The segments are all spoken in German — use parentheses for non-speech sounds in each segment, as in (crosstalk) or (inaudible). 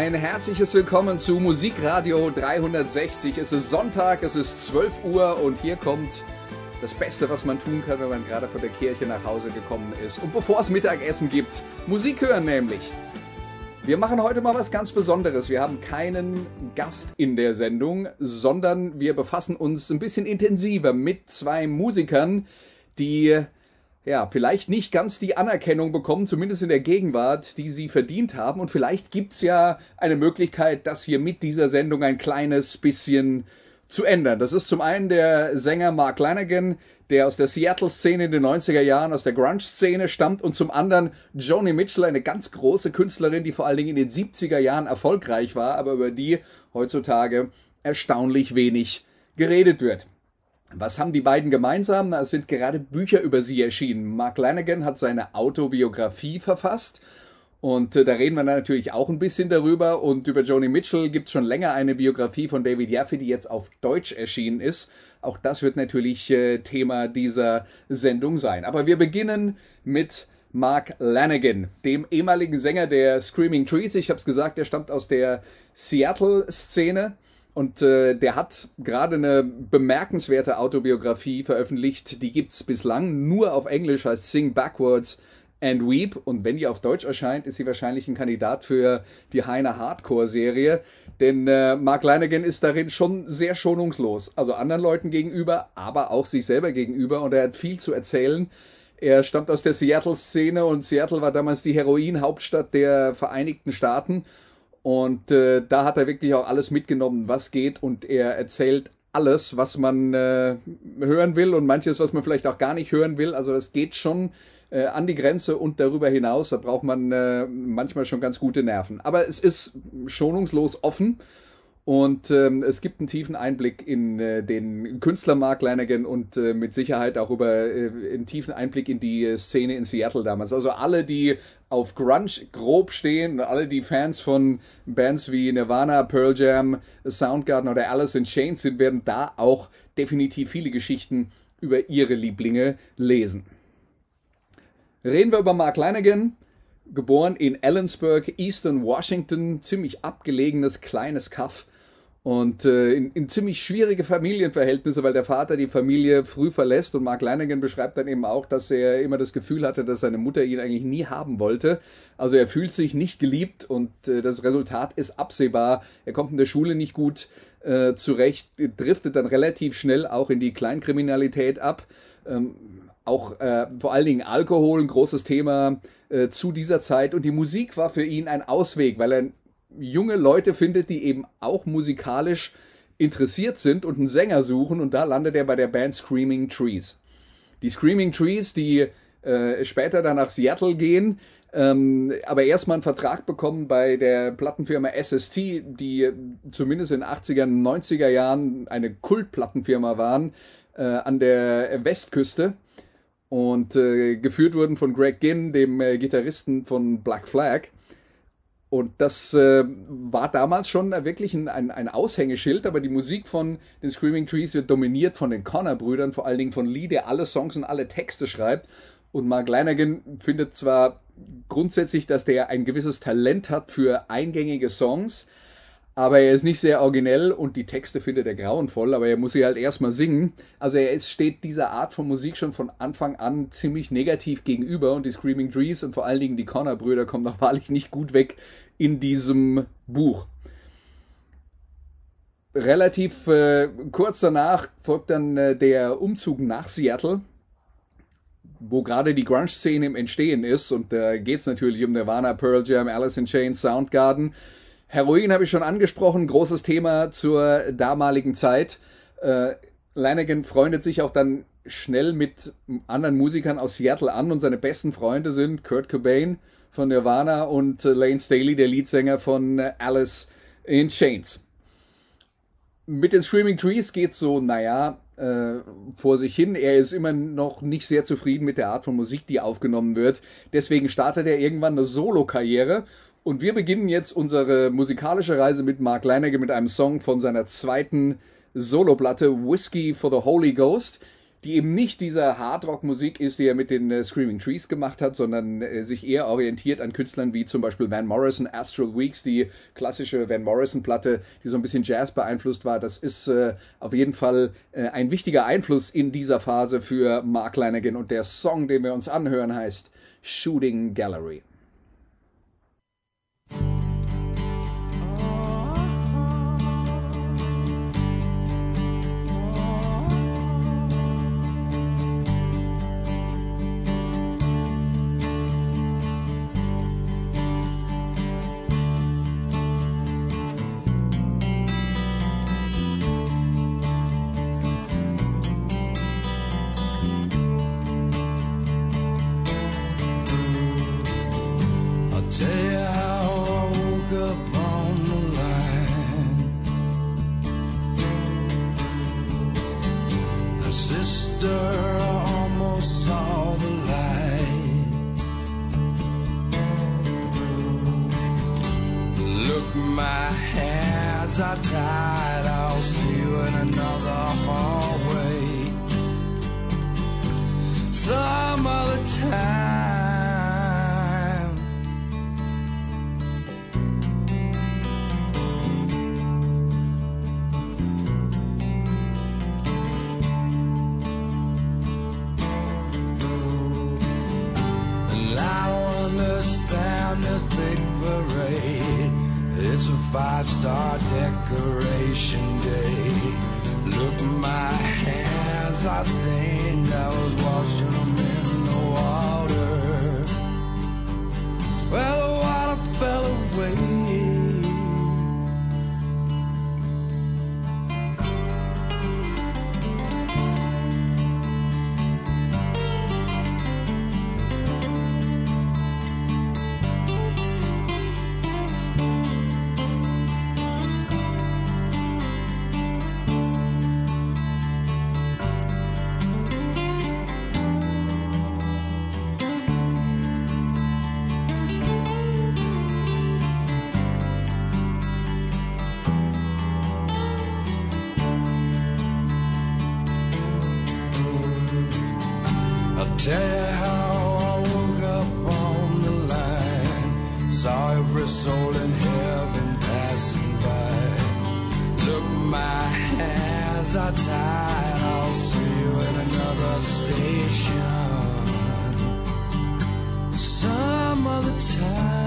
Ein herzliches Willkommen zu Musikradio 360. Es ist Sonntag, es ist 12 Uhr und hier kommt das Beste, was man tun kann, wenn man gerade von der Kirche nach Hause gekommen ist. Und bevor es Mittagessen gibt, Musik hören nämlich. Wir machen heute mal was ganz Besonderes. Wir haben keinen Gast in der Sendung, sondern wir befassen uns ein bisschen intensiver mit zwei Musikern, die ja, vielleicht nicht ganz die Anerkennung bekommen, zumindest in der Gegenwart, die sie verdient haben. Und vielleicht gibt's ja eine Möglichkeit, das hier mit dieser Sendung ein kleines bisschen zu ändern. Das ist zum einen der Sänger Mark Lanigan, der aus der Seattle-Szene in den 90er Jahren, aus der Grunge-Szene stammt und zum anderen Joni Mitchell, eine ganz große Künstlerin, die vor allen Dingen in den 70er Jahren erfolgreich war, aber über die heutzutage erstaunlich wenig geredet wird. Was haben die beiden gemeinsam? Es sind gerade Bücher über sie erschienen. Mark Lanigan hat seine Autobiografie verfasst. Und äh, da reden wir natürlich auch ein bisschen darüber. Und über Joni Mitchell gibt es schon länger eine Biografie von David Jaffe, die jetzt auf Deutsch erschienen ist. Auch das wird natürlich äh, Thema dieser Sendung sein. Aber wir beginnen mit Mark Lanigan, dem ehemaligen Sänger der Screaming Trees. Ich habe es gesagt, er stammt aus der Seattle-Szene. Und äh, der hat gerade eine bemerkenswerte Autobiografie veröffentlicht. Die gibt's bislang nur auf Englisch, heißt Sing Backwards and Weep. Und wenn die auf Deutsch erscheint, ist sie wahrscheinlich ein Kandidat für die Heine Hardcore-Serie. Denn äh, Mark Leinegen ist darin schon sehr schonungslos. Also anderen Leuten gegenüber, aber auch sich selber gegenüber. Und er hat viel zu erzählen. Er stammt aus der Seattle-Szene und Seattle war damals die Heroin-Hauptstadt der Vereinigten Staaten. Und äh, da hat er wirklich auch alles mitgenommen, was geht. Und er erzählt alles, was man äh, hören will und manches, was man vielleicht auch gar nicht hören will. Also das geht schon äh, an die Grenze und darüber hinaus. Da braucht man äh, manchmal schon ganz gute Nerven. Aber es ist schonungslos offen und ähm, es gibt einen tiefen Einblick in äh, den Künstler Mark Lanigan und äh, mit Sicherheit auch über äh, einen tiefen Einblick in die äh, Szene in Seattle damals. Also alle, die auf Grunge grob stehen, alle die Fans von Bands wie Nirvana, Pearl Jam, Soundgarden oder Alice in Chains sind, werden da auch definitiv viele Geschichten über ihre Lieblinge lesen. Reden wir über Mark Lanigan geboren in Ellensburg, Eastern Washington, ziemlich abgelegenes kleines Kaff und äh, in, in ziemlich schwierige Familienverhältnisse, weil der Vater die Familie früh verlässt und Mark Lanigan beschreibt dann eben auch, dass er immer das Gefühl hatte, dass seine Mutter ihn eigentlich nie haben wollte. Also er fühlt sich nicht geliebt und äh, das Resultat ist absehbar. Er kommt in der Schule nicht gut äh, zurecht, driftet dann relativ schnell auch in die Kleinkriminalität ab. Ähm, auch äh, vor allen Dingen Alkohol, ein großes Thema äh, zu dieser Zeit. Und die Musik war für ihn ein Ausweg, weil er junge Leute findet, die eben auch musikalisch interessiert sind und einen Sänger suchen und da landet er bei der Band Screaming Trees. Die Screaming Trees, die äh, später dann nach Seattle gehen, ähm, aber erstmal einen Vertrag bekommen bei der Plattenfirma SST, die zumindest in 80er, 90er Jahren eine Kultplattenfirma waren äh, an der Westküste und äh, geführt wurden von Greg Ginn, dem äh, Gitarristen von Black Flag. Und das äh, war damals schon wirklich ein, ein, ein Aushängeschild, aber die Musik von den Screaming Trees wird dominiert von den Connor-Brüdern, vor allen Dingen von Lee, der alle Songs und alle Texte schreibt. Und Mark Lanigan findet zwar grundsätzlich, dass der ein gewisses Talent hat für eingängige Songs, aber er ist nicht sehr originell und die Texte findet er grauenvoll, aber er muss sie halt erstmal singen. Also er ist, steht dieser Art von Musik schon von Anfang an ziemlich negativ gegenüber und die Screaming Trees und vor allen Dingen die Connor-Brüder kommen noch wahrlich nicht gut weg in diesem Buch. Relativ äh, kurz danach folgt dann äh, der Umzug nach Seattle, wo gerade die Grunge-Szene im Entstehen ist und da äh, geht es natürlich um Nirvana, Pearl Jam, Alice in Chains, Soundgarden Heroin habe ich schon angesprochen, großes Thema zur damaligen Zeit. Äh, Lanigan freundet sich auch dann schnell mit anderen Musikern aus Seattle an und seine besten Freunde sind Kurt Cobain, von Nirvana und äh, Lane Staley, der Leadsänger von äh, Alice in Chains. Mit den Screaming Trees geht so, naja, äh, vor sich hin. Er ist immer noch nicht sehr zufrieden mit der Art von Musik, die aufgenommen wird. Deswegen startet er irgendwann eine Solo-Karriere. Und wir beginnen jetzt unsere musikalische Reise mit Mark Leinecke mit einem Song von seiner zweiten Soloplatte Whiskey for the Holy Ghost die eben nicht dieser Hardrock-Musik ist, die er mit den äh, Screaming Trees gemacht hat, sondern äh, sich eher orientiert an Künstlern wie zum Beispiel Van Morrison, Astral Weeks, die klassische Van Morrison-Platte, die so ein bisschen Jazz beeinflusst war. Das ist äh, auf jeden Fall ein wichtiger Einfluss in dieser Phase für Mark Lanigan und der Song, den wir uns anhören, heißt Shooting Gallery. Thank you. Tell you how I woke up on the line, saw every soul in heaven passing by. Look, my hands are tied. I'll see you at another station some other time.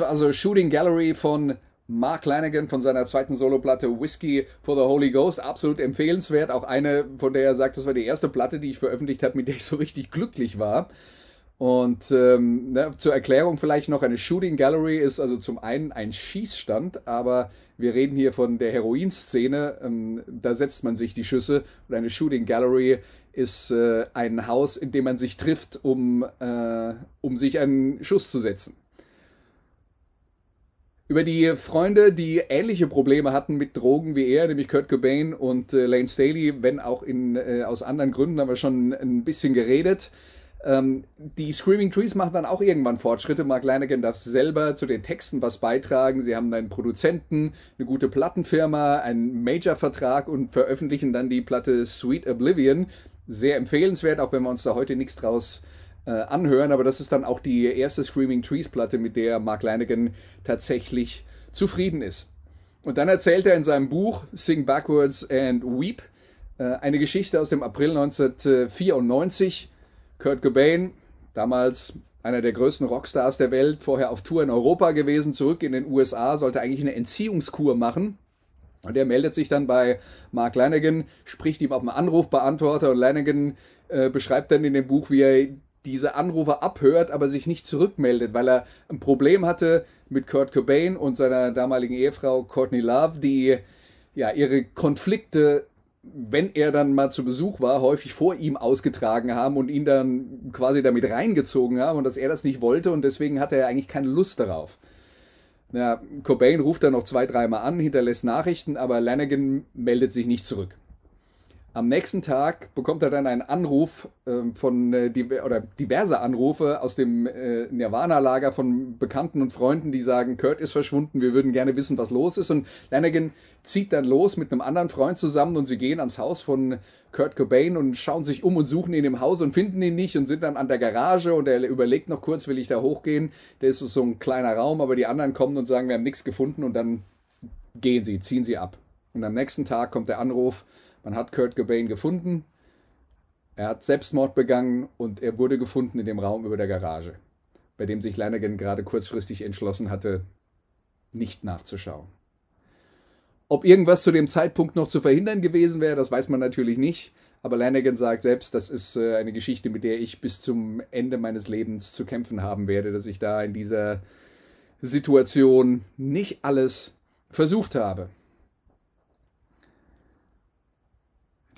War also Shooting Gallery von Mark Lanigan von seiner zweiten Soloplatte Whiskey for the Holy Ghost. Absolut empfehlenswert. Auch eine, von der er sagt, das war die erste Platte, die ich veröffentlicht habe, mit der ich so richtig glücklich war. Und ähm, ne, zur Erklärung vielleicht noch, eine Shooting Gallery ist also zum einen ein Schießstand, aber wir reden hier von der Heroinszene, ähm, da setzt man sich die Schüsse und eine Shooting Gallery ist äh, ein Haus, in dem man sich trifft, um, äh, um sich einen Schuss zu setzen. Über die Freunde, die ähnliche Probleme hatten mit Drogen wie er, nämlich Kurt Cobain und äh, Lane Staley, wenn auch in, äh, aus anderen Gründen, haben wir schon ein bisschen geredet. Ähm, die Screaming Trees machen dann auch irgendwann Fortschritte. Mark Lanigan darf selber zu den Texten was beitragen. Sie haben einen Produzenten, eine gute Plattenfirma, einen Major-Vertrag und veröffentlichen dann die Platte Sweet Oblivion. Sehr empfehlenswert, auch wenn wir uns da heute nichts draus äh, anhören. Aber das ist dann auch die erste Screaming Trees Platte, mit der Mark Lanigan tatsächlich zufrieden ist. Und dann erzählt er in seinem Buch Sing Backwards and Weep äh, eine Geschichte aus dem April 1994 Kurt Cobain, damals einer der größten Rockstars der Welt, vorher auf Tour in Europa gewesen, zurück in den USA, sollte eigentlich eine Entziehungskur machen. Und er meldet sich dann bei Mark Lanigan, spricht ihm auf einen Anrufbeantworter und Lanigan äh, beschreibt dann in dem Buch, wie er diese Anrufe abhört, aber sich nicht zurückmeldet, weil er ein Problem hatte mit Kurt Cobain und seiner damaligen Ehefrau Courtney Love, die ja ihre Konflikte wenn er dann mal zu Besuch war, häufig vor ihm ausgetragen haben und ihn dann quasi damit reingezogen haben und dass er das nicht wollte und deswegen hatte er eigentlich keine Lust darauf. Ja, Cobain ruft dann noch zwei, dreimal an, hinterlässt Nachrichten, aber Lanigan meldet sich nicht zurück. Am nächsten Tag bekommt er dann einen Anruf äh, von äh, die, oder diverse Anrufe aus dem äh, Nirvana-Lager von Bekannten und Freunden, die sagen, Kurt ist verschwunden, wir würden gerne wissen, was los ist. Und Lanigan zieht dann los mit einem anderen Freund zusammen und sie gehen ans Haus von Kurt Cobain und schauen sich um und suchen ihn im Haus und finden ihn nicht und sind dann an der Garage und er überlegt noch kurz, will ich da hochgehen? Der ist so ein kleiner Raum, aber die anderen kommen und sagen, wir haben nichts gefunden und dann gehen sie, ziehen sie ab. Und am nächsten Tag kommt der Anruf, man hat Kurt Cobain gefunden. Er hat Selbstmord begangen und er wurde gefunden in dem Raum über der Garage, bei dem sich Lanigan gerade kurzfristig entschlossen hatte, nicht nachzuschauen. Ob irgendwas zu dem Zeitpunkt noch zu verhindern gewesen wäre, das weiß man natürlich nicht. Aber Lanigan sagt selbst, das ist äh, eine Geschichte, mit der ich bis zum Ende meines Lebens zu kämpfen haben werde, dass ich da in dieser Situation nicht alles versucht habe.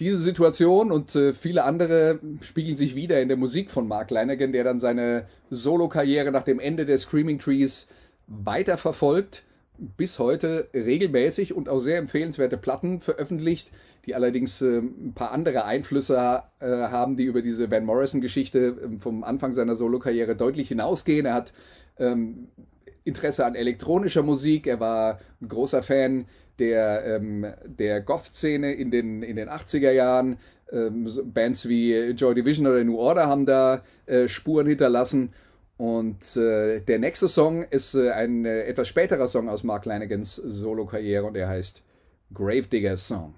Diese Situation und äh, viele andere spiegeln sich wieder in der Musik von Mark Lanigan, der dann seine Solo-Karriere nach dem Ende der Screaming Trees weiterverfolgt, bis heute regelmäßig und auch sehr empfehlenswerte Platten veröffentlicht, die allerdings äh, ein paar andere Einflüsse äh, haben, die über diese Van Morrison-Geschichte äh, vom Anfang seiner Solo-Karriere deutlich hinausgehen. Er hat ähm, Interesse an elektronischer Musik, er war ein großer Fan der, ähm, der Goth-Szene in den, in den 80er Jahren. Ähm, Bands wie Joy Division oder New Order haben da äh, Spuren hinterlassen. Und äh, der nächste Song ist äh, ein äh, etwas späterer Song aus Mark Lanigans Solo-Karriere und er heißt Gravedigger's Song.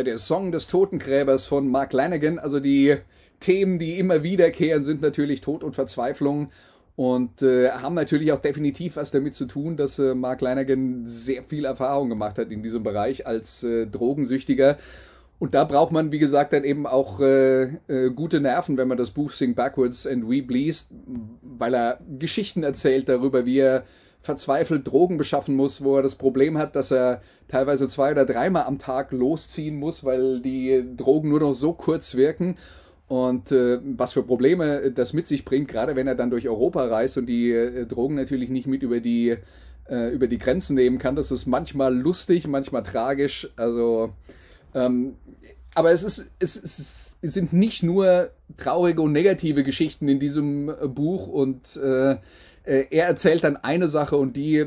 Tja, der Song des Totengräbers von Mark Lanigan, also die Themen, die immer wiederkehren, sind natürlich Tod und Verzweiflung und äh, haben natürlich auch definitiv was damit zu tun, dass äh, Mark Lanigan sehr viel Erfahrung gemacht hat in diesem Bereich als äh, Drogensüchtiger. Und da braucht man, wie gesagt, dann eben auch äh, äh, gute Nerven, wenn man das Buch Sing Backwards and Weep liest, weil er Geschichten erzählt darüber, wie er verzweifelt Drogen beschaffen muss, wo er das Problem hat, dass er teilweise zwei oder dreimal am Tag losziehen muss, weil die Drogen nur noch so kurz wirken und äh, was für Probleme das mit sich bringt, gerade wenn er dann durch Europa reist und die äh, Drogen natürlich nicht mit über die äh, über die Grenzen nehmen kann. Das ist manchmal lustig, manchmal tragisch. Also, ähm, aber es ist, es, ist, es sind nicht nur traurige und negative Geschichten in diesem äh, Buch und äh, äh, er erzählt dann eine Sache und die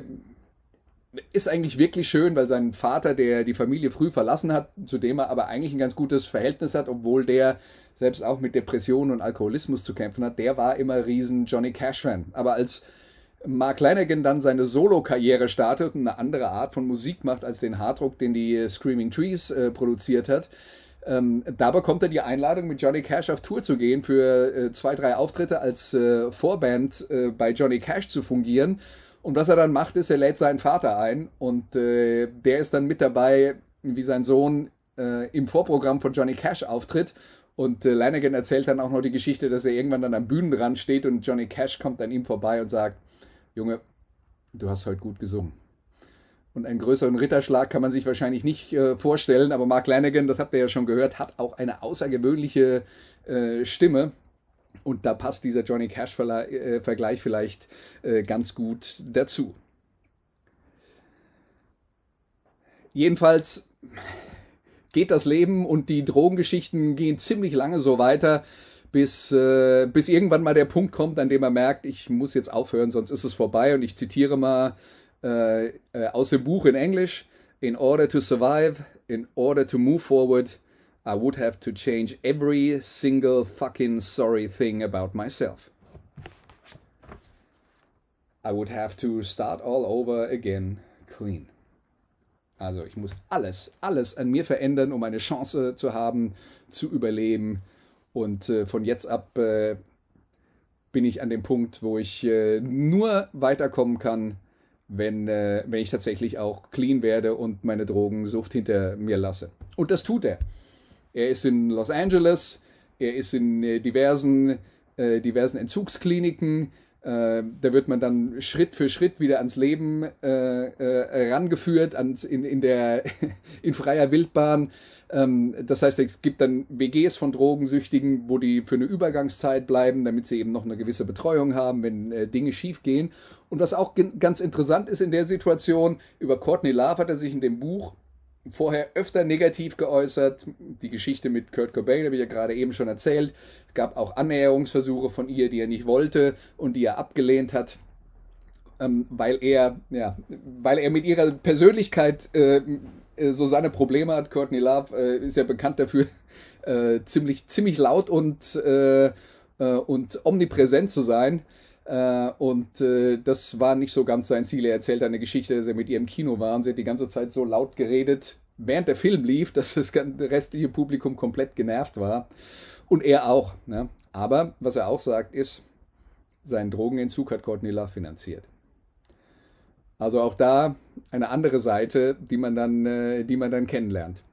ist eigentlich wirklich schön, weil sein Vater, der die Familie früh verlassen hat, zu dem er aber eigentlich ein ganz gutes Verhältnis hat, obwohl der selbst auch mit Depressionen und Alkoholismus zu kämpfen hat, der war immer riesen Johnny Cash-Fan. Aber als Mark Lanigan dann seine Solo-Karriere startet und eine andere Art von Musik macht als den Harddruck, den die Screaming Trees äh, produziert hat, ähm, da bekommt er die Einladung, mit Johnny Cash auf Tour zu gehen, für äh, zwei, drei Auftritte als äh, Vorband äh, bei Johnny Cash zu fungieren. Und was er dann macht, ist, er lädt seinen Vater ein und äh, der ist dann mit dabei, wie sein Sohn äh, im Vorprogramm von Johnny Cash auftritt. Und äh, Lanigan erzählt dann auch noch die Geschichte, dass er irgendwann dann am Bühnenrand steht und Johnny Cash kommt an ihm vorbei und sagt, Junge, du hast heute gut gesungen. Und einen größeren Ritterschlag kann man sich wahrscheinlich nicht äh, vorstellen, aber Mark Lanigan, das habt ihr ja schon gehört, hat auch eine außergewöhnliche äh, Stimme. Und da passt dieser Johnny Cash-Vergleich äh, vielleicht äh, ganz gut dazu. Jedenfalls geht das Leben und die Drogengeschichten gehen ziemlich lange so weiter, bis, äh, bis irgendwann mal der Punkt kommt, an dem er merkt, ich muss jetzt aufhören, sonst ist es vorbei. Und ich zitiere mal äh, äh, aus dem Buch in Englisch, in order to survive, in order to move forward, I would have to change every single fucking sorry thing about myself. I would have to start all over again clean. Also ich muss alles, alles an mir verändern, um eine Chance zu haben, zu überleben. Und äh, von jetzt ab äh, bin ich an dem Punkt, wo ich äh, nur weiterkommen kann, wenn, äh, wenn ich tatsächlich auch clean werde und meine Drogensucht hinter mir lasse. Und das tut er. Er ist in Los Angeles, er ist in äh, diversen, äh, diversen Entzugskliniken, äh, da wird man dann Schritt für Schritt wieder ans Leben äh, äh, rangeführt, ans, in, in, der, (laughs) in freier Wildbahn. Ähm, das heißt, es gibt dann WGs von Drogensüchtigen, wo die für eine Übergangszeit bleiben, damit sie eben noch eine gewisse Betreuung haben, wenn äh, Dinge schiefgehen. Und was auch ganz interessant ist in der Situation, über Courtney Love hat er sich in dem Buch vorher öfter negativ geäußert. Die Geschichte mit Kurt Cobain habe ich ja gerade eben schon erzählt. Es gab auch Annäherungsversuche von ihr, die er nicht wollte und die er abgelehnt hat, ähm, weil er, ja, weil er mit ihrer Persönlichkeit äh, äh so seine Probleme hat. Courtney Love äh, ist ja bekannt dafür, (laughs) äh, ziemlich, ziemlich laut und, äh, äh, und omnipräsent zu sein. Äh, und äh, das war nicht so ganz sein Ziel. Er erzählt eine Geschichte, dass er mit ihr im Kino war und sie hat die ganze Zeit so laut geredet, während der Film lief, dass das restliche Publikum komplett genervt war. Und er auch. Ne? Aber was er auch sagt, ist, seinen Drogenentzug hat Courtney Love finanziert. Also auch da eine andere Seite, die man dann, äh, die man dann kennenlernt.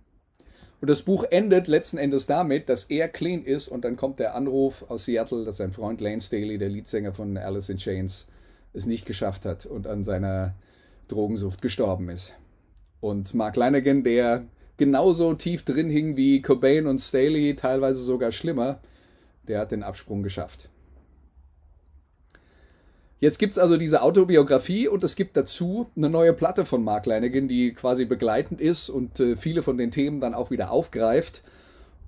Und das Buch endet letzten Endes damit, dass er clean ist und dann kommt der Anruf aus Seattle, dass sein Freund Lane Staley, der Leadsänger von Alice in Chains, es nicht geschafft hat und an seiner Drogensucht gestorben ist. Und Mark Lanigan, der genauso tief drin hing wie Cobain und Staley, teilweise sogar schlimmer, der hat den Absprung geschafft. Jetzt gibt es also diese Autobiografie und es gibt dazu eine neue Platte von Mark Lanigan, die quasi begleitend ist und äh, viele von den Themen dann auch wieder aufgreift.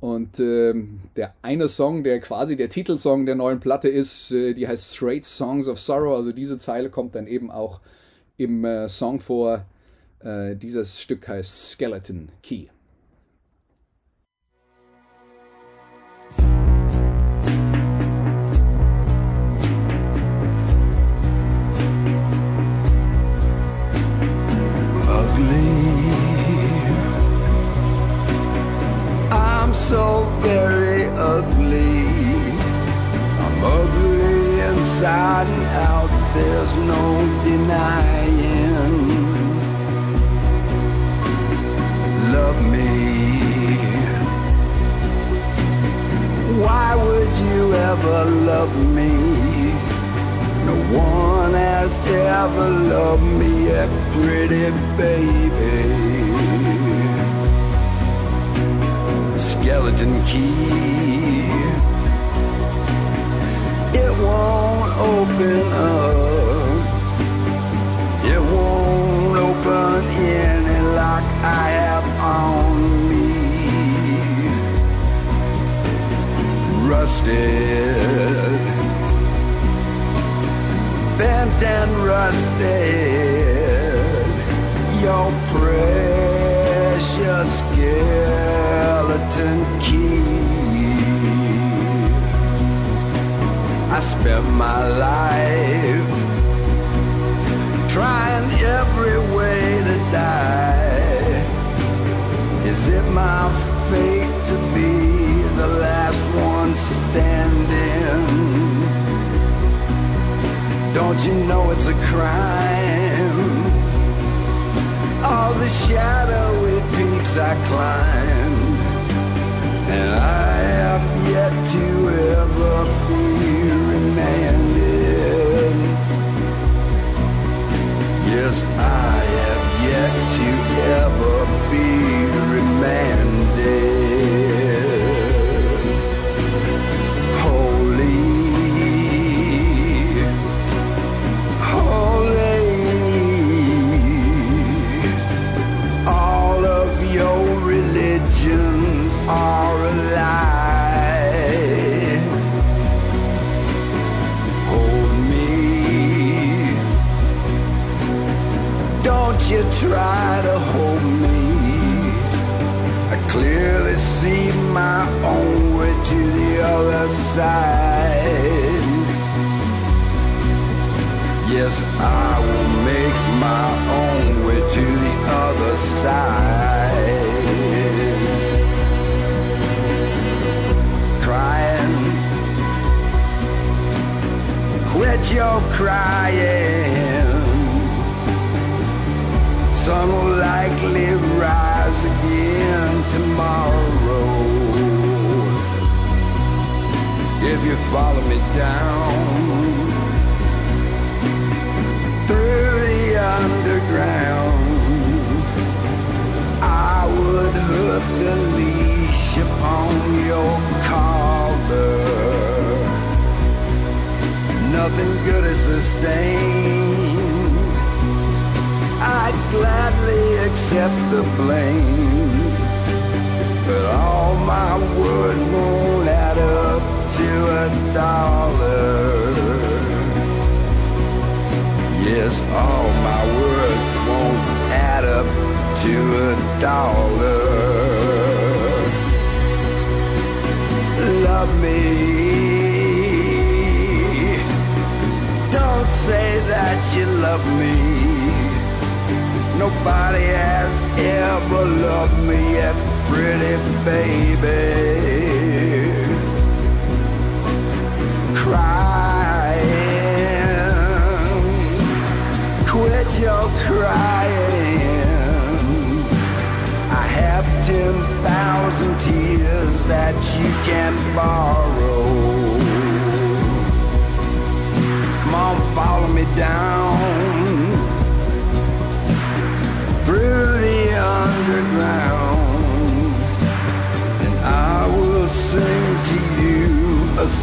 Und äh, der eine Song, der quasi der Titelsong der neuen Platte ist, äh, die heißt Straight Songs of Sorrow. Also diese Zeile kommt dann eben auch im äh, Song vor. Äh, dieses Stück heißt Skeleton Key.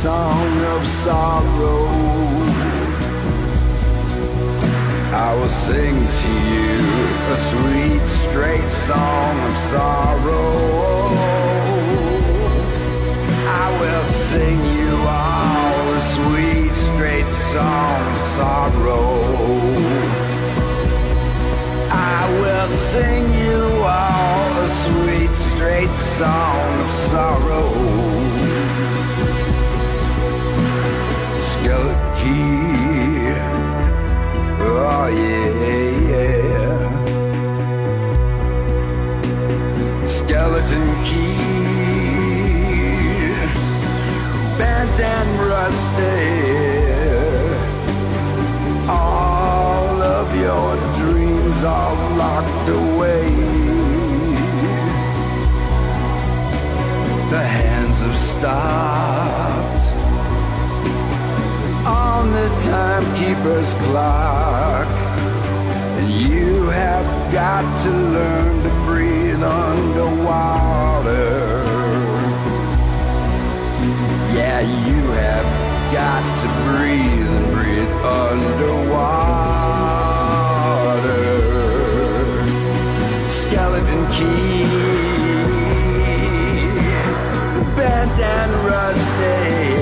song of sorrow. I will sing to you a sweet, straight song of sorrow. I will sing you all a sweet, straight song of sorrow. I will sing you all a sweet, straight song of sorrow. yeah, yeah. Skeleton key, bent and rusty. All of your dreams are locked away. The hands have stopped on the timekeeper's clock got to learn to breathe underwater. Yeah, you have got to breathe and breathe underwater. Skeleton key, bent and rusted,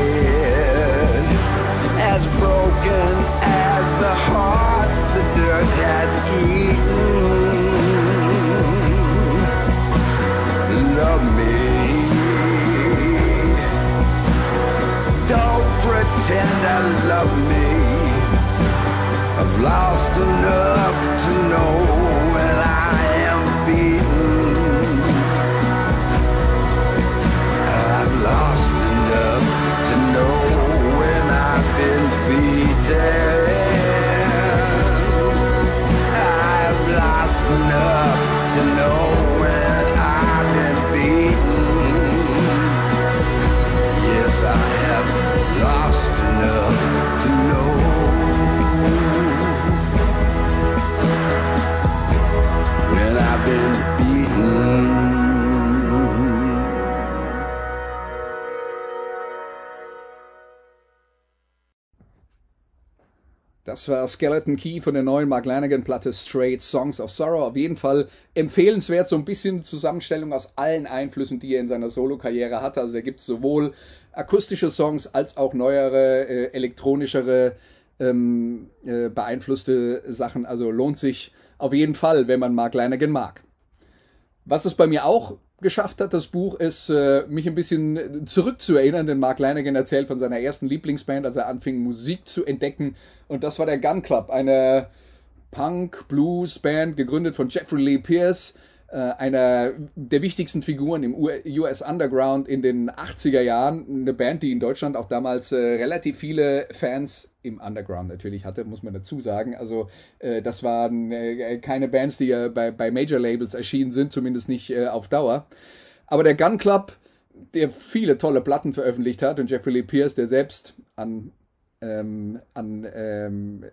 as broken to love me. I've lost enough to know Das war Skeleton Key von der neuen Mark Lanigan-Platte Straight Songs of Sorrow. Auf jeden Fall empfehlenswert, so ein bisschen Zusammenstellung aus allen Einflüssen, die er in seiner Solo-Karriere hatte. Also da gibt es sowohl akustische Songs als auch neuere, äh, elektronischere, ähm, äh, beeinflusste Sachen. Also lohnt sich auf jeden Fall, wenn man Mark Lanigan mag. Was es bei mir auch geschafft hat, das Buch, ist, äh, mich ein bisschen zurückzuerinnern, denn Mark Lanigan erzählt von seiner ersten Lieblingsband, als er anfing, Musik zu entdecken. Und das war der Gun Club, eine Punk-Blues-Band, gegründet von Jeffrey Lee Pierce, einer der wichtigsten Figuren im US Underground in den 80er Jahren. Eine Band, die in Deutschland auch damals äh, relativ viele Fans im Underground natürlich hatte, muss man dazu sagen. Also äh, das waren äh, keine Bands, die ja bei, bei Major Labels erschienen sind, zumindest nicht äh, auf Dauer. Aber der Gun Club, der viele tolle Platten veröffentlicht hat und Jeffrey Lee Pierce, der selbst an, ähm, an ähm,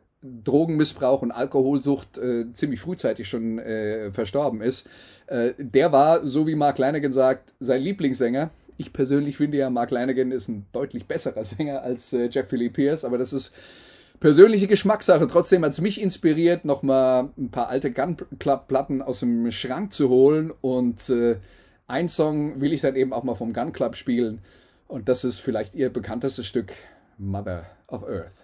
Drogenmissbrauch und Alkoholsucht äh, ziemlich frühzeitig schon äh, verstorben ist, äh, der war, so wie Mark Lanigan sagt, sein Lieblingssänger. Ich persönlich finde ja, Mark Lanigan ist ein deutlich besserer (laughs) Sänger als äh, Jeffrey Lee Pierce, aber das ist persönliche Geschmackssache. Trotzdem hat es mich inspiriert, nochmal ein paar alte Gun Club Platten aus dem Schrank zu holen und äh, ein Song will ich dann eben auch mal vom Gun Club spielen und das ist vielleicht ihr bekanntestes Stück, Mother of Earth.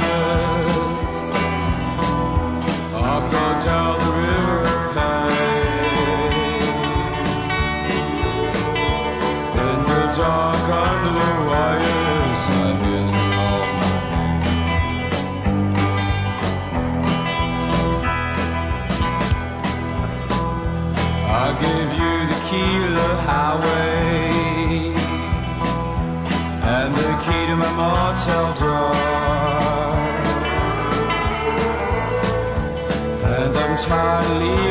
highway and the key to my motel door. And I'm tired of leaving.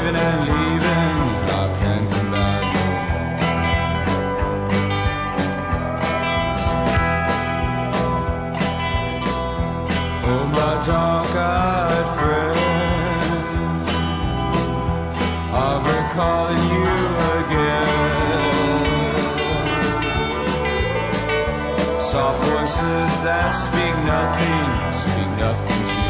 Voices that speak nothing, speak nothing to the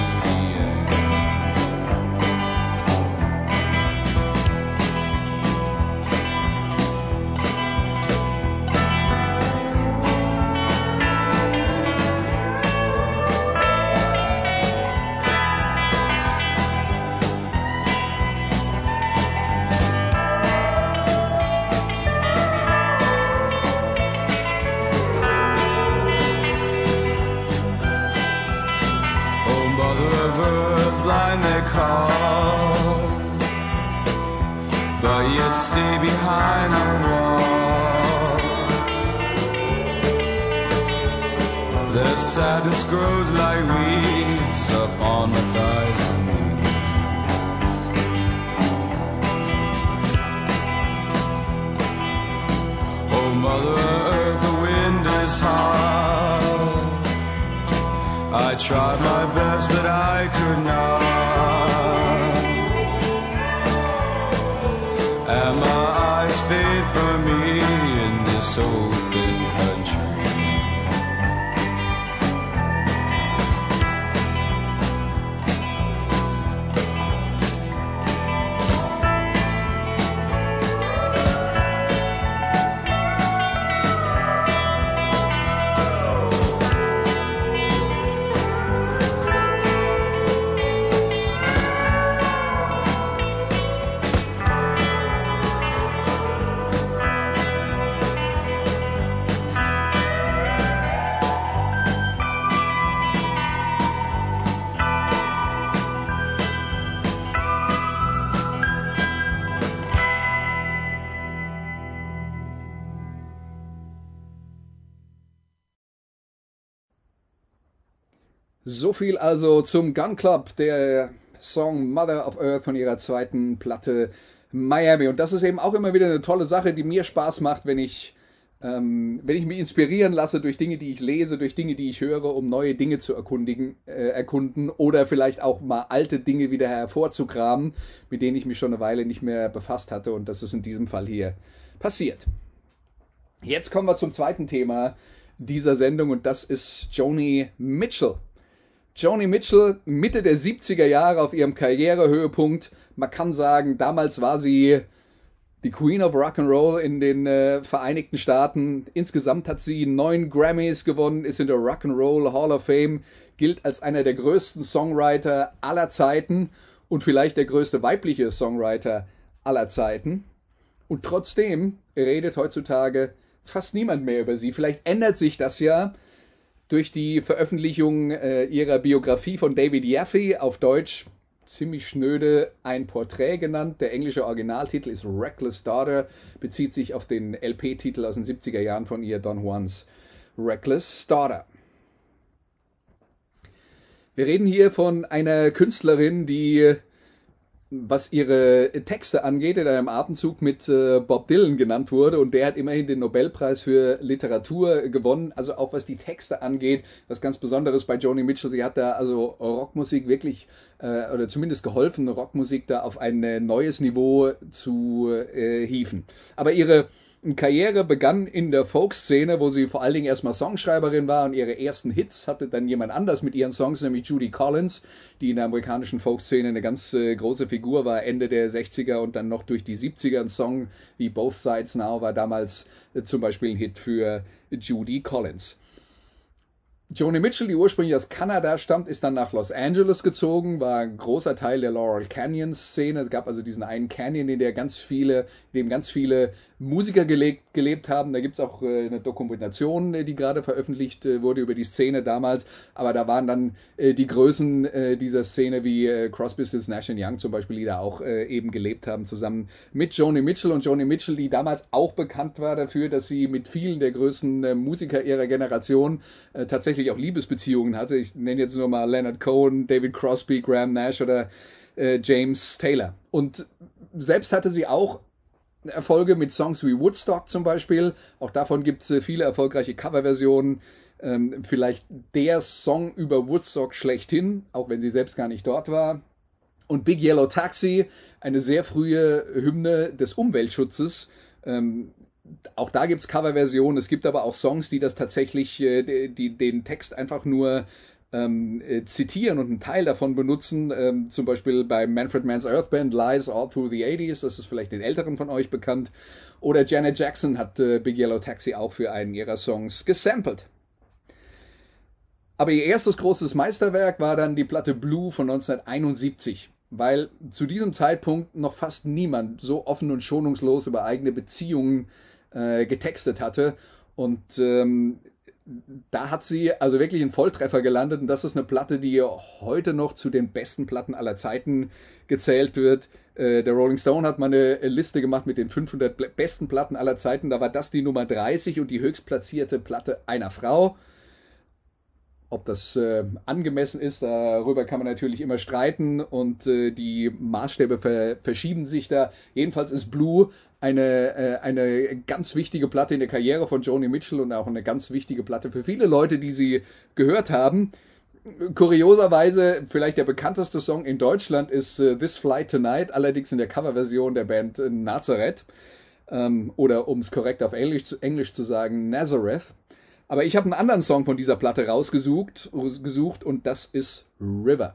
So viel also zum Gun Club, der Song Mother of Earth von ihrer zweiten Platte Miami. Und das ist eben auch immer wieder eine tolle Sache, die mir Spaß macht, wenn ich, ähm, wenn ich mich inspirieren lasse durch Dinge, die ich lese, durch Dinge, die ich höre, um neue Dinge zu erkundigen, äh, erkunden oder vielleicht auch mal alte Dinge wieder hervorzukramen, mit denen ich mich schon eine Weile nicht mehr befasst hatte. Und das ist in diesem Fall hier passiert. Jetzt kommen wir zum zweiten Thema dieser Sendung und das ist Joni Mitchell. Joni Mitchell, Mitte der 70er Jahre auf ihrem Karrierehöhepunkt. Man kann sagen, damals war sie die Queen of Rock'n'Roll in den äh, Vereinigten Staaten. Insgesamt hat sie neun Grammys gewonnen, ist in der Rock'n'Roll Hall of Fame, gilt als einer der größten Songwriter aller Zeiten und vielleicht der größte weibliche Songwriter aller Zeiten. Und trotzdem redet heutzutage fast niemand mehr über sie. Vielleicht ändert sich das ja durch die Veröffentlichung äh, ihrer Biografie von David Yaffe auf Deutsch ziemlich schnöde ein Porträt genannt. Der englische Originaltitel ist Reckless Daughter, bezieht sich auf den LP-Titel aus den 70er Jahren von ihr, Don Juans Reckless Daughter. Wir reden hier von einer Künstlerin, die was ihre Texte angeht, in einem Atemzug mit äh, Bob Dylan genannt wurde und der hat immerhin den Nobelpreis für Literatur gewonnen. Also auch was die Texte angeht, was ganz Besonderes bei Joni Mitchell. Sie hat da also Rockmusik wirklich äh, oder zumindest geholfen, Rockmusik da auf ein äh, neues Niveau zu äh, hieven. Aber ihre Karriere begann in der Folkszene, wo sie vor allen Dingen erstmal Songschreiberin war und ihre ersten Hits hatte dann jemand anders mit ihren Songs, nämlich Judy Collins, die in der amerikanischen Folkszene eine ganz äh, große Figur war, Ende der 60er und dann noch durch die 70er. Ein Song wie Both Sides Now war damals äh, zum Beispiel ein Hit für Judy Collins. Joni Mitchell, die ursprünglich aus Kanada stammt, ist dann nach Los Angeles gezogen, war ein großer Teil der Laurel Canyon Szene. Es gab also diesen einen Canyon, in der ganz viele, in dem ganz viele Musiker gelebt, gelebt haben. Da gibt's auch äh, eine Dokumentation, äh, die gerade veröffentlicht äh, wurde über die Szene damals. Aber da waren dann äh, die Größen äh, dieser Szene wie äh, Crosby, Stills, Nash Young zum Beispiel, die da auch eben gelebt haben, zusammen mit Joni Mitchell. Und Joni Mitchell, die damals auch bekannt war dafür, dass sie mit vielen der größten Musiker ihrer Generation äh, tatsächlich auch Liebesbeziehungen hatte. Ich nenne jetzt nur mal Leonard Cohen, David Crosby, Graham Nash oder äh, James Taylor. Und selbst hatte sie auch Erfolge mit Songs wie Woodstock zum Beispiel. Auch davon gibt es äh, viele erfolgreiche Coverversionen. Ähm, vielleicht der Song über Woodstock schlechthin, auch wenn sie selbst gar nicht dort war. Und Big Yellow Taxi, eine sehr frühe Hymne des Umweltschutzes. Ähm, auch da gibt's Coverversionen. Es gibt aber auch Songs, die das tatsächlich, äh, die, die den Text einfach nur ähm, äh, zitieren und einen Teil davon benutzen. Ähm, zum Beispiel bei Manfred Mann's Earth Band Lies All Through the 80s. Das ist vielleicht den Älteren von euch bekannt. Oder Janet Jackson hat äh, Big Yellow Taxi auch für einen ihrer Songs gesampelt. Aber ihr erstes großes Meisterwerk war dann die Platte Blue von 1971 weil zu diesem Zeitpunkt noch fast niemand so offen und schonungslos über eigene Beziehungen äh, getextet hatte. Und ähm, da hat sie also wirklich einen Volltreffer gelandet und das ist eine Platte, die heute noch zu den besten Platten aller Zeiten gezählt wird. Äh, der Rolling Stone hat mal eine Liste gemacht mit den 500 besten Platten aller Zeiten. Da war das die Nummer 30 und die höchstplatzierte Platte einer Frau. Ob das äh, angemessen ist, darüber kann man natürlich immer streiten und äh, die Maßstäbe ver verschieben sich da. Jedenfalls ist Blue eine, äh, eine ganz wichtige Platte in der Karriere von Joni Mitchell und auch eine ganz wichtige Platte für viele Leute, die sie gehört haben. Kurioserweise, vielleicht der bekannteste Song in Deutschland ist äh, This Flight Tonight, allerdings in der Coverversion der Band äh, Nazareth. Ähm, oder um es korrekt auf Englisch, Englisch zu sagen, Nazareth. Aber ich habe einen anderen Song von dieser Platte rausgesucht gesucht, und das ist River.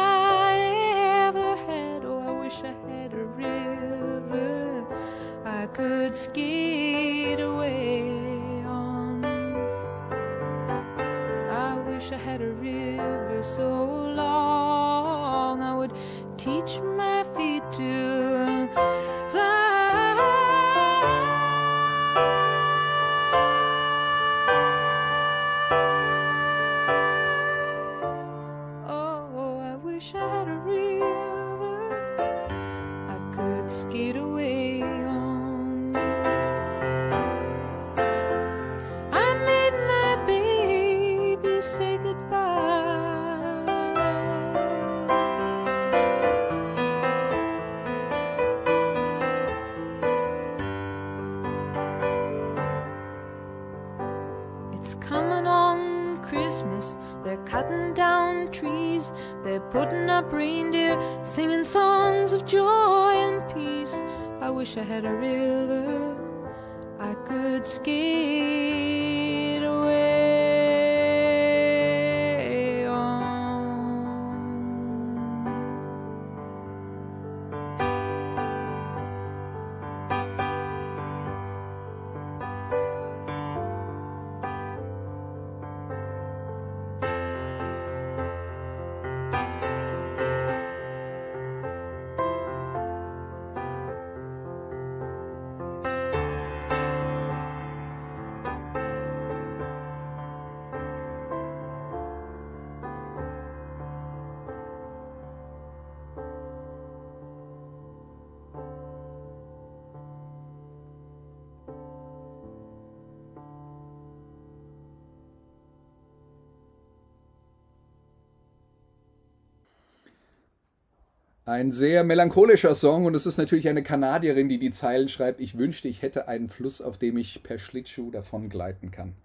Ein sehr melancholischer Song und es ist natürlich eine Kanadierin, die die Zeilen schreibt. Ich wünschte, ich hätte einen Fluss, auf dem ich per Schlittschuh davon gleiten kann,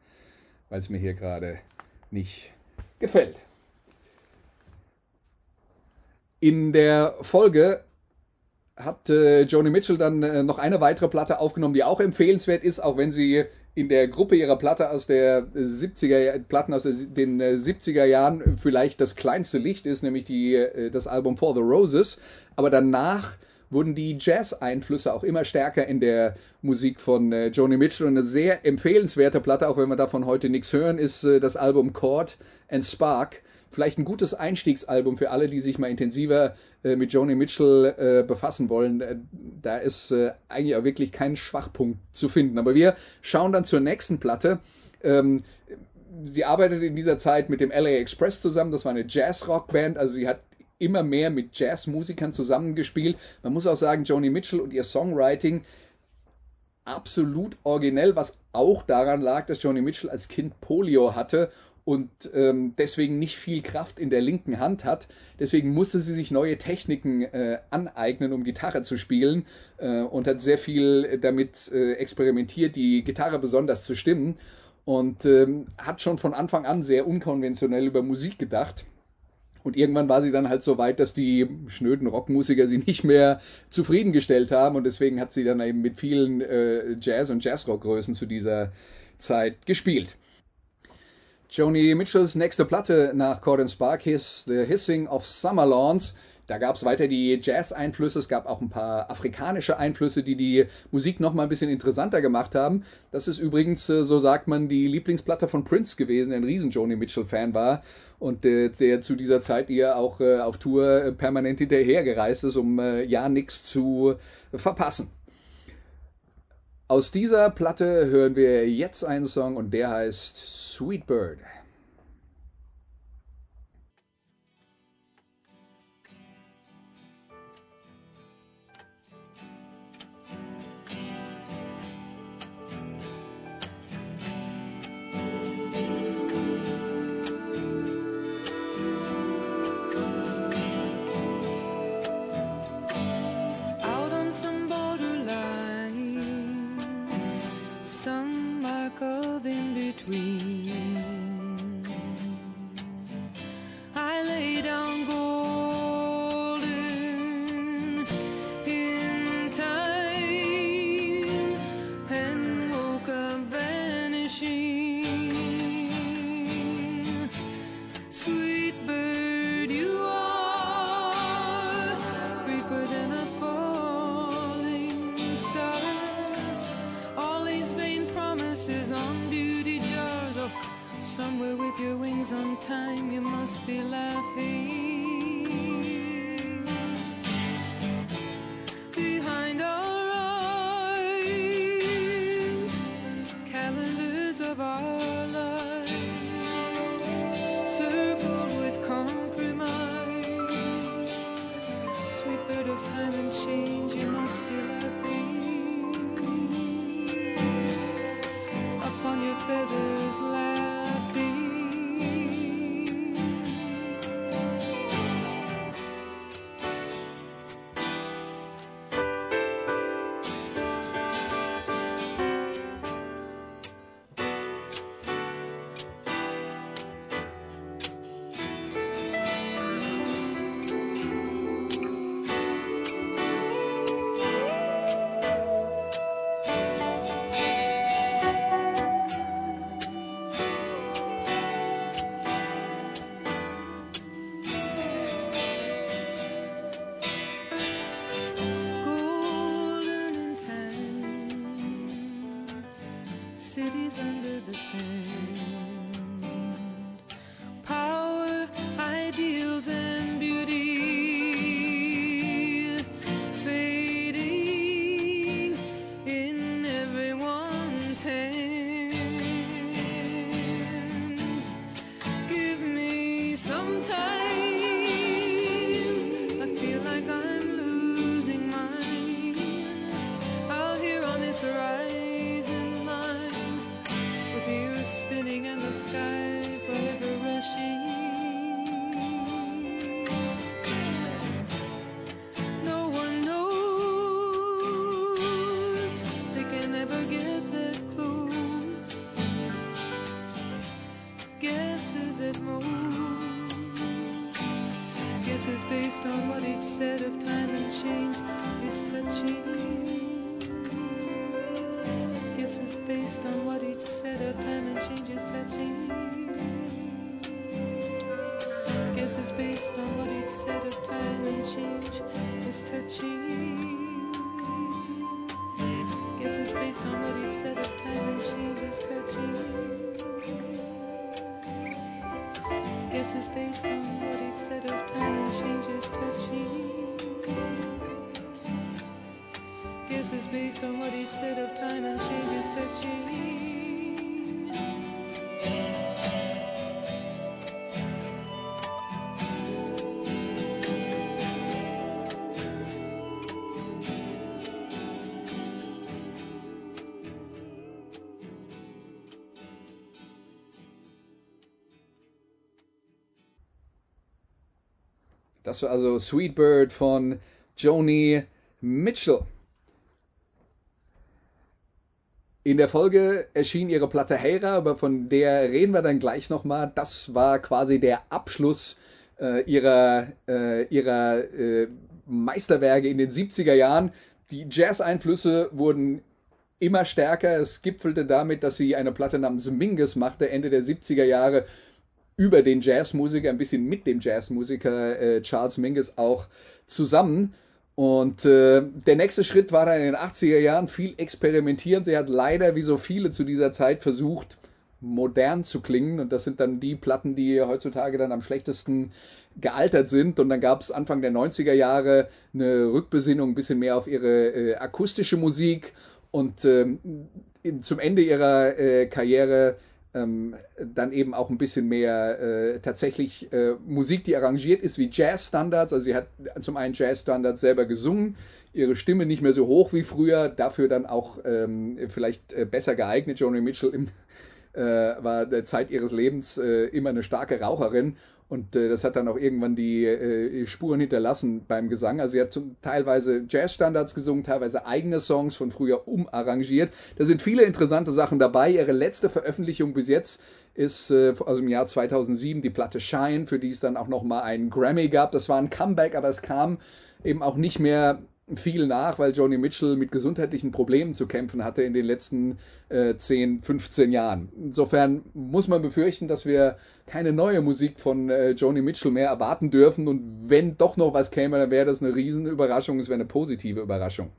weil es mir hier gerade nicht gefällt. In der Folge hat äh, Joni Mitchell dann äh, noch eine weitere Platte aufgenommen, die auch empfehlenswert ist, auch wenn sie in der Gruppe ihrer Platte aus der 70er Platten aus den 70er Jahren vielleicht das kleinste Licht ist, nämlich die, äh, das Album For the Roses. Aber danach wurden die Jazz-Einflüsse auch immer stärker in der Musik von äh, Joni Mitchell. Und eine sehr empfehlenswerte Platte, auch wenn wir davon heute nichts hören, ist äh, das Album Chord and Spark vielleicht ein gutes Einstiegsalbum für alle, die sich mal intensiver äh, mit Joni Mitchell äh, befassen wollen. Äh, da ist äh, eigentlich auch wirklich kein Schwachpunkt zu finden. Aber wir schauen dann zur nächsten Platte. Ähm, sie arbeitet in dieser Zeit mit dem LA Express zusammen. Das war eine Jazz-Rock-Band. Also sie hat immer mehr mit Jazzmusikern zusammengespielt. Man muss auch sagen, Joni Mitchell und ihr Songwriting absolut originell, was auch daran lag, dass Joni Mitchell als Kind Polio hatte und ähm, deswegen nicht viel Kraft in der linken Hand hat. Deswegen musste sie sich neue Techniken äh, aneignen, um Gitarre zu spielen äh, und hat sehr viel damit äh, experimentiert, die Gitarre besonders zu stimmen und ähm, hat schon von Anfang an sehr unkonventionell über Musik gedacht. Und irgendwann war sie dann halt so weit, dass die schnöden Rockmusiker sie nicht mehr zufriedengestellt haben. Und deswegen hat sie dann eben mit vielen äh, Jazz- und Jazzrock-Größen zu dieser Zeit gespielt. Joni Mitchells nächste Platte nach Corden Spark hieß The Hissing of Summer Lawns. Da gab es weiter die Jazz-Einflüsse, es gab auch ein paar afrikanische Einflüsse, die die Musik noch mal ein bisschen interessanter gemacht haben. Das ist übrigens, äh, so sagt man, die Lieblingsplatte von Prince gewesen, der ein riesen Joni Mitchell-Fan war und äh, der zu dieser Zeit ihr auch äh, auf Tour permanent hinterhergereist ist, um ja nichts zu verpassen. Aus dieser Platte hören wir jetzt einen Song und der heißt Sweet Bird. Borderline, some mark of in between. time you must be laughing. It's based on what each said of time and change is touching. Guess it's based on what each said of time and change is touching. Guess it's based on what each said of time and change is touching. Guess it's based on what each said of time and change is touching. Guess it's based on what he said of time and change is touching. Guess it's based on what he said of time and change is touching. Das war also Sweet Bird von Joni Mitchell. In der Folge erschien ihre Platte Heira, aber von der reden wir dann gleich nochmal. Das war quasi der Abschluss äh, ihrer, äh, ihrer äh, Meisterwerke in den 70er Jahren. Die Jazz-Einflüsse wurden immer stärker. Es gipfelte damit, dass sie eine Platte namens Mingus machte, Ende der 70er Jahre, über den Jazzmusiker, ein bisschen mit dem Jazzmusiker äh, Charles Mingus auch zusammen. Und äh, der nächste Schritt war dann in den 80er Jahren viel experimentieren. Sie hat leider, wie so viele zu dieser Zeit, versucht, modern zu klingen. Und das sind dann die Platten, die heutzutage dann am schlechtesten gealtert sind. Und dann gab es Anfang der 90er Jahre eine Rückbesinnung ein bisschen mehr auf ihre äh, akustische Musik. Und ähm, in, zum Ende ihrer äh, Karriere ähm, dann eben auch ein bisschen mehr äh, tatsächlich äh, Musik, die arrangiert ist wie Jazzstandards. Also sie hat zum einen Jazzstandards selber gesungen, ihre Stimme nicht mehr so hoch wie früher, dafür dann auch ähm, vielleicht äh, besser geeignet. Joni Mitchell im, äh, war der Zeit ihres Lebens äh, immer eine starke Raucherin und äh, das hat dann auch irgendwann die äh, Spuren hinterlassen beim Gesang. Also sie hat zum, teilweise Jazzstandards gesungen, teilweise eigene Songs von früher umarrangiert. Da sind viele interessante Sachen dabei. Ihre letzte Veröffentlichung bis jetzt ist äh, aus dem Jahr 2007 die Platte Shine, für die es dann auch nochmal einen Grammy gab. Das war ein Comeback, aber es kam eben auch nicht mehr viel nach, weil Joni Mitchell mit gesundheitlichen Problemen zu kämpfen hatte in den letzten äh, 10, 15 Jahren. Insofern muss man befürchten, dass wir keine neue Musik von äh, Joni Mitchell mehr erwarten dürfen. Und wenn doch noch was käme, dann wäre das eine Riesenüberraschung, es wäre eine positive Überraschung.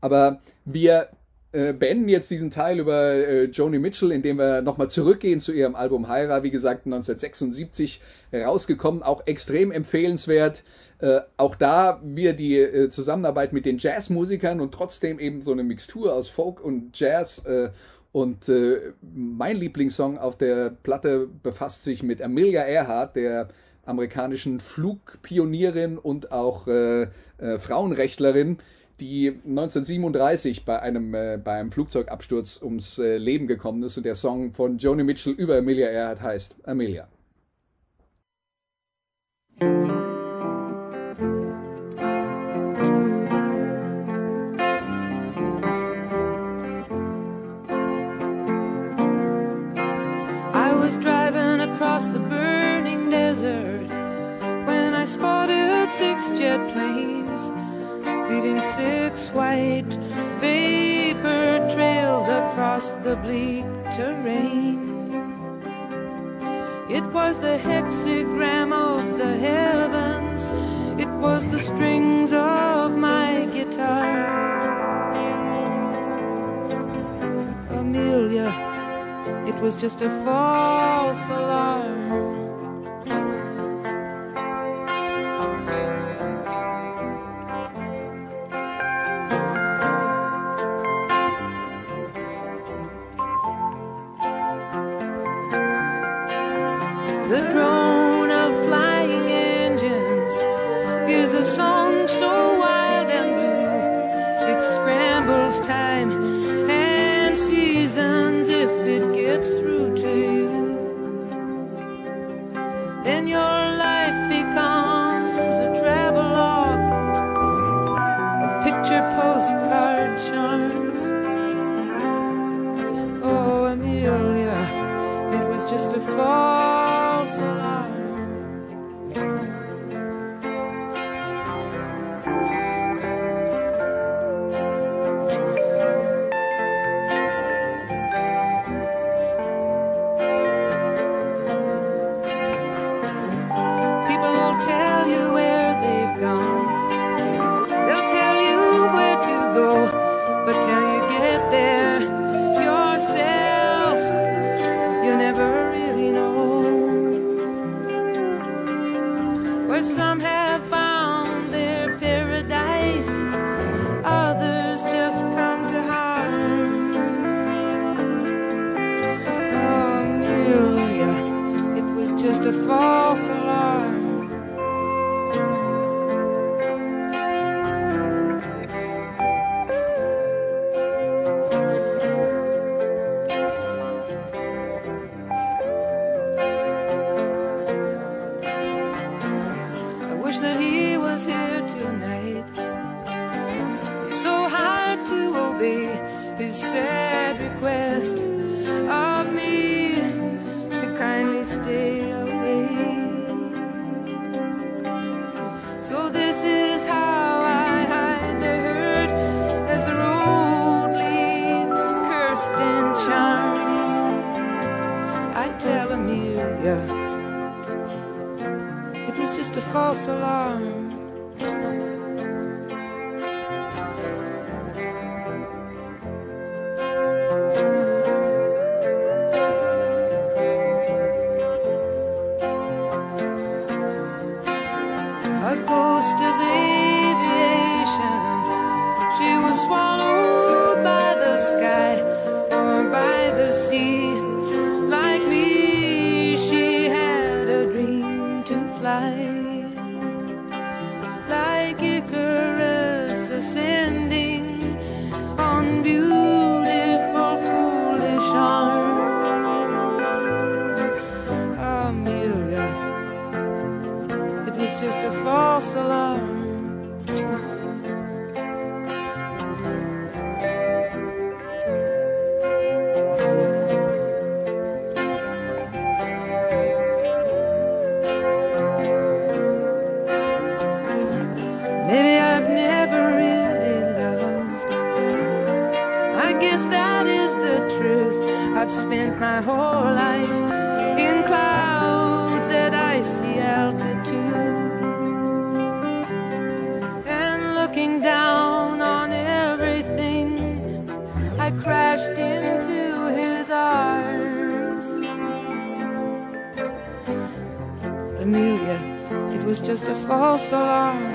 Aber wir äh, beenden jetzt diesen Teil über äh, Joni Mitchell, indem wir nochmal zurückgehen zu ihrem Album Hyra, wie gesagt 1976 rausgekommen, auch extrem empfehlenswert. Äh, auch da wieder die äh, Zusammenarbeit mit den Jazzmusikern und trotzdem eben so eine Mixtur aus Folk und Jazz. Äh, und äh, mein Lieblingssong auf der Platte befasst sich mit Amelia Earhart, der amerikanischen Flugpionierin und auch äh, Frauenrechtlerin, die 1937 bei einem, bei einem Flugzeugabsturz ums Leben gekommen ist. Und der Song von Joni Mitchell über Amelia Earhart heißt Amelia. Six jet planes, leaving six white vapor trails across the bleak terrain. It was the hexagram of the heavens, it was the strings of my guitar. Amelia. It was just a false alarm. Amelia, it was just a false alarm.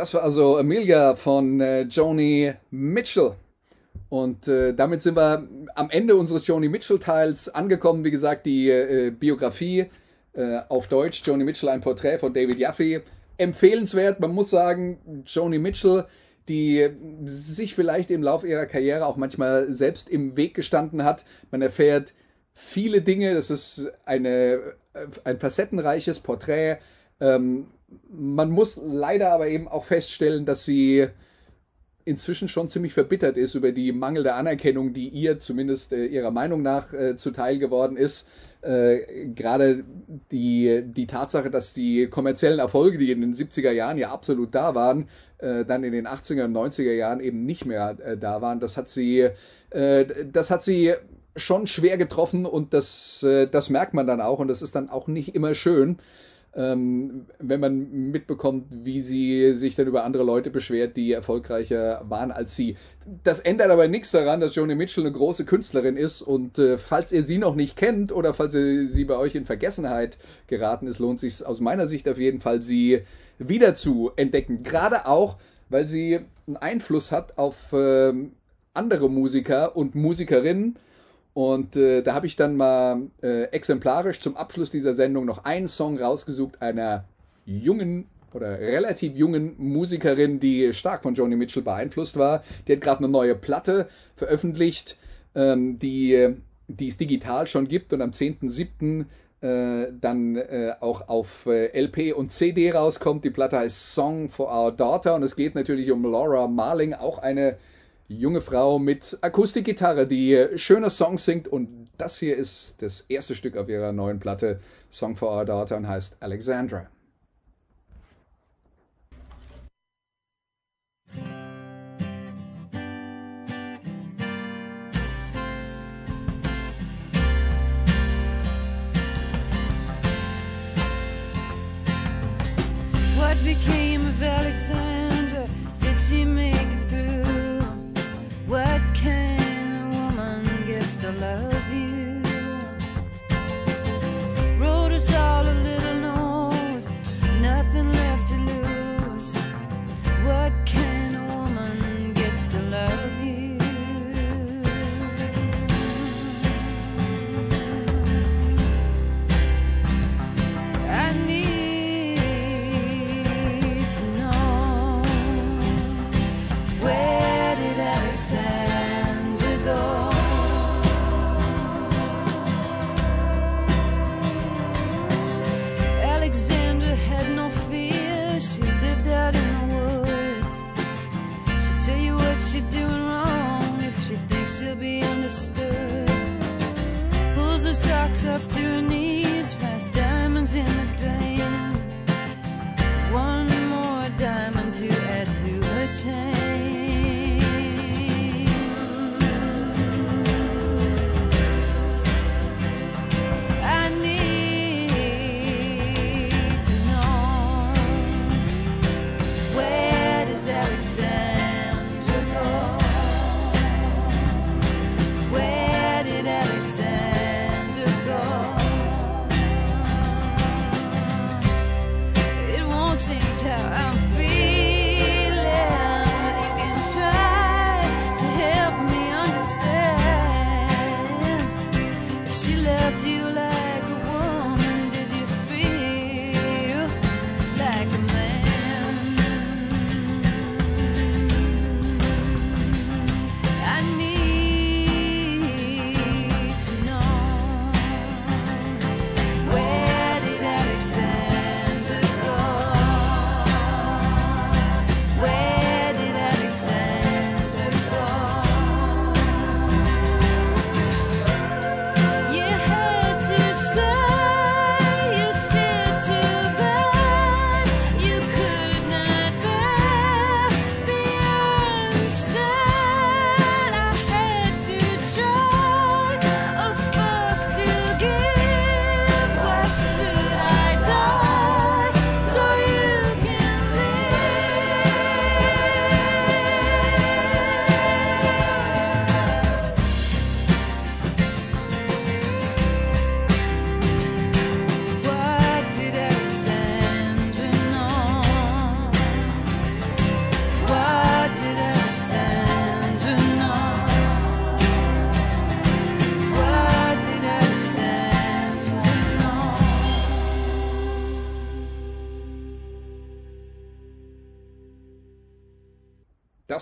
Das war also Amelia von äh, Joni Mitchell. Und äh, damit sind wir am Ende unseres Joni Mitchell-Teils angekommen. Wie gesagt, die äh, Biografie äh, auf Deutsch, Joni Mitchell, ein Porträt von David Jaffe. Empfehlenswert, man muss sagen, Joni Mitchell, die sich vielleicht im Lauf ihrer Karriere auch manchmal selbst im Weg gestanden hat. Man erfährt viele Dinge, das ist eine, ein facettenreiches Porträt. Ähm, man muss leider aber eben auch feststellen, dass sie inzwischen schon ziemlich verbittert ist über die mangelnde Anerkennung, die ihr zumindest äh, ihrer Meinung nach äh, zuteil geworden ist. Äh, Gerade die, die Tatsache, dass die kommerziellen Erfolge, die in den 70er Jahren ja absolut da waren, äh, dann in den 80er und 90er Jahren eben nicht mehr äh, da waren, das hat sie, äh, das hat sie schon schwer getroffen und das, das merkt man dann auch und das ist dann auch nicht immer schön. Ähm, wenn man mitbekommt, wie sie sich dann über andere Leute beschwert, die erfolgreicher waren als sie. Das ändert aber nichts daran, dass Joni Mitchell eine große Künstlerin ist und äh, falls ihr sie noch nicht kennt oder falls ihr sie bei euch in Vergessenheit geraten ist, lohnt sich aus meiner Sicht auf jeden Fall, sie wieder zu entdecken. Gerade auch, weil sie einen Einfluss hat auf ähm, andere Musiker und Musikerinnen. Und äh, da habe ich dann mal äh, exemplarisch zum Abschluss dieser Sendung noch einen Song rausgesucht einer jungen oder relativ jungen Musikerin, die stark von Joni Mitchell beeinflusst war. Die hat gerade eine neue Platte veröffentlicht, ähm, die, die es digital schon gibt und am 10.7. Äh, dann äh, auch auf äh, LP und CD rauskommt. Die Platte heißt Song for Our Daughter und es geht natürlich um Laura Marling, auch eine junge Frau mit Akustikgitarre, die schöne Songs singt und das hier ist das erste Stück auf ihrer neuen Platte Song for Our Daughter und heißt Alexandra. What became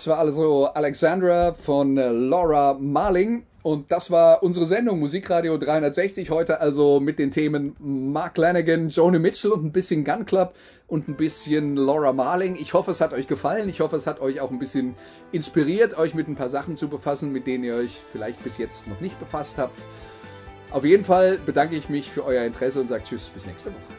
war also Alexandra von äh, Laura Marling. Und das war unsere Sendung Musikradio 360. Heute also mit den Themen Mark Lanigan, Joni Mitchell und ein bisschen Gun Club und ein bisschen Laura Marling. Ich hoffe, es hat euch gefallen. Ich hoffe, es hat euch auch ein bisschen inspiriert, euch mit ein paar Sachen zu befassen, mit denen ihr euch vielleicht bis jetzt noch nicht befasst habt. Auf jeden Fall bedanke ich mich für euer Interesse und sage Tschüss, bis nächste Woche.